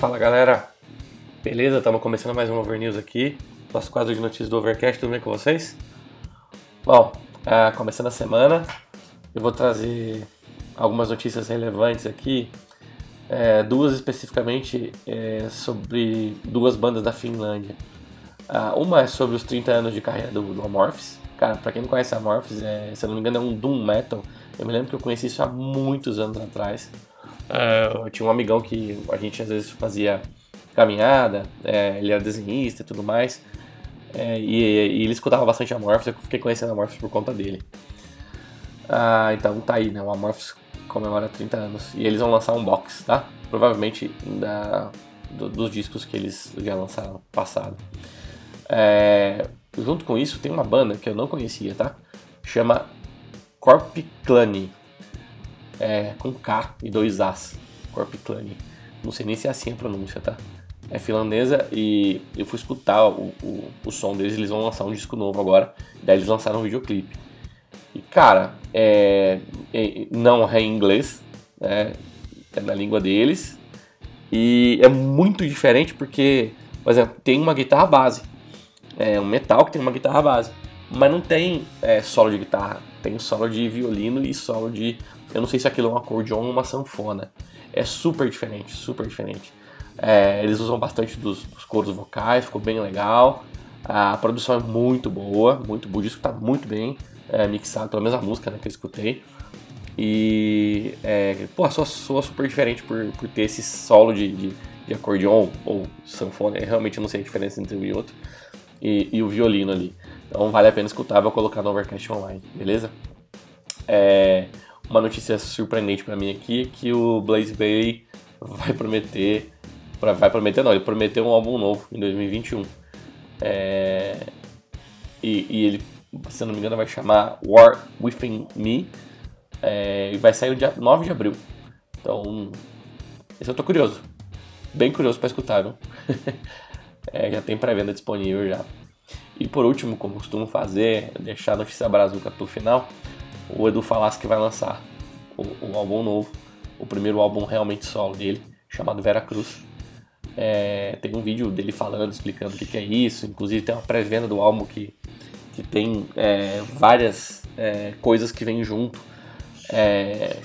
Fala galera, beleza? Estamos começando mais um Over News aqui, nosso quadro de notícias do Overcast, tudo bem com vocês? Bom, é, começando a semana, eu vou trazer algumas notícias relevantes aqui, é, duas especificamente é, sobre duas bandas da Finlândia. Ah, uma é sobre os 30 anos de carreira do, do Amorphis. Cara, pra quem não conhece Amorphis, é, se eu não me engano é um Doom Metal. Eu me lembro que eu conheci isso há muitos anos atrás. Uh, eu tinha um amigão que a gente às vezes fazia caminhada, é, ele era desenhista e tudo mais. É, e, e, ele escutava bastante Amorphis, eu fiquei conhecendo Amorphis por conta dele. Ah, então tá aí, né? O Amorphis comemora 30 anos. E eles vão lançar um box, tá? Provavelmente da, do, dos discos que eles já lançaram passado. É, junto com isso, tem uma banda que eu não conhecia, tá? Chama Corpiclani é, com K e dois As, Corpiclani. Não sei nem se é assim a pronúncia, tá? É finlandesa e eu fui escutar o, o, o som deles, eles vão lançar um disco novo agora, daí eles lançaram um videoclipe. E cara, é, é, não é em inglês, né? é na língua deles, e é muito diferente porque, por exemplo, tem uma guitarra base, é um metal que tem uma guitarra base, mas não tem é, solo de guitarra, tem solo de violino e solo de eu não sei se aquilo é um acordeon ou uma sanfona. É super diferente, super diferente. É, eles usam bastante dos, dos coros vocais, ficou bem legal. A produção é muito boa, muito boa. O disco tá muito bem é, mixado, pelo menos a música né, que eu escutei. E, é, pô, soa, soa super diferente por, por ter esse solo de, de, de acordeon ou sanfona. Eu realmente não sei a diferença entre um e outro. E, e o violino ali. Então vale a pena escutar, vou colocar no Overcast Online, beleza? É, uma notícia surpreendente para mim aqui que o Blaze Bay vai prometer, vai prometer não, ele prometeu um álbum novo em 2021. É, e, e, ele, se não me engano, vai chamar War Within Me é, e vai sair no dia 9 de abril. Então, esse eu tô curioso, bem curioso para escutar, viu? é, já tem pré-venda disponível já. E por último, como costumo fazer, deixar a notícia brazuca pro final o Edu falasse que vai lançar um álbum novo, o primeiro álbum realmente solo dele, chamado Vera Cruz. É, tem um vídeo dele falando, explicando o que, que é isso, inclusive tem uma pré-venda do álbum que, que tem é, várias é, coisas que vêm junto. É,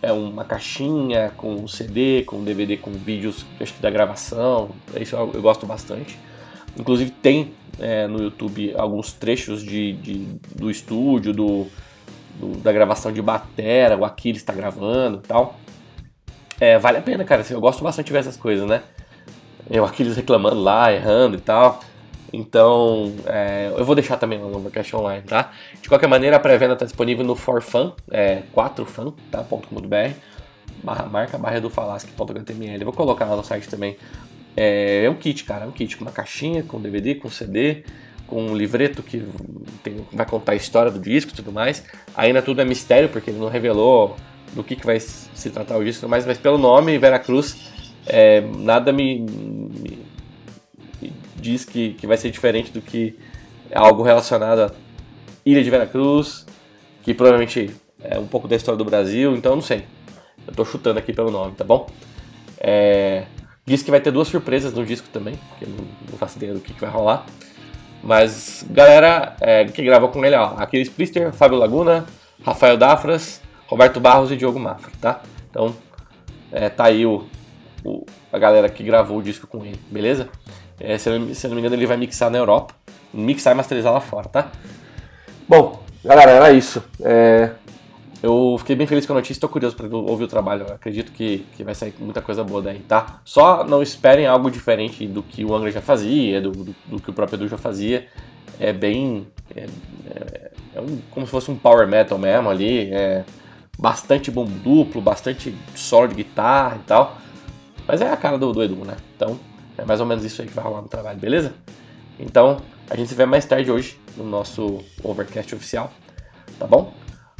é uma caixinha com um CD, com um DVD com vídeos acho que da gravação, isso eu, eu gosto bastante. Inclusive tem é, no YouTube alguns trechos de, de, do estúdio, do, do, da gravação de batera, o Aquiles está gravando e tal. É, vale a pena, cara. Eu gosto bastante de ver essas coisas, né? O Aquiles reclamando lá, errando e tal. Então, é, eu vou deixar também no Overcast Online, tá? De qualquer maneira, a pré-venda está disponível no forfan, é 4fan, tá? barra marca, barra do falasque.html. Vou colocar lá no site também. É, é um kit, cara, é um kit com uma caixinha, com DVD, com CD, com um livreto que tem, vai contar a história do disco e tudo mais. Ainda tudo é mistério, porque ele não revelou do que, que vai se tratar o disco, mas, mas pelo nome, Veracruz, é, nada me, me, me, diz que, que vai ser diferente do que algo relacionado à Ilha de Veracruz, que provavelmente é um pouco da história do Brasil, então eu não sei. Eu tô chutando aqui pelo nome, tá bom? É, diz que vai ter duas surpresas no disco também, que eu não, não faço ideia do que, que vai rolar. Mas galera é, que gravou com ele, ó, Aquiles Priester, Fábio Laguna, Rafael Dafras, Roberto Barros e Diogo Mafra, tá? Então, é, tá aí o, o, a galera que gravou o disco com ele, beleza? É, se, eu, se eu não me engano, ele vai mixar na Europa, mixar e masterizar lá fora, tá? Bom, galera, era isso. É, eu fiquei bem feliz com a notícia, estou curioso para ouvir o trabalho. Eu acredito que, que vai sair muita coisa boa daí, tá? Só não esperem algo diferente do que o Angra já fazia, do, do, do que o próprio Edu já fazia. É bem. É, é, é um, como se fosse um power metal mesmo ali. É bastante bom duplo, bastante solo de guitarra e tal. Mas é a cara do, do Edu, né? Então é mais ou menos isso aí que vai rolar no trabalho, beleza? Então a gente se vê mais tarde hoje no nosso Overcast oficial, tá bom?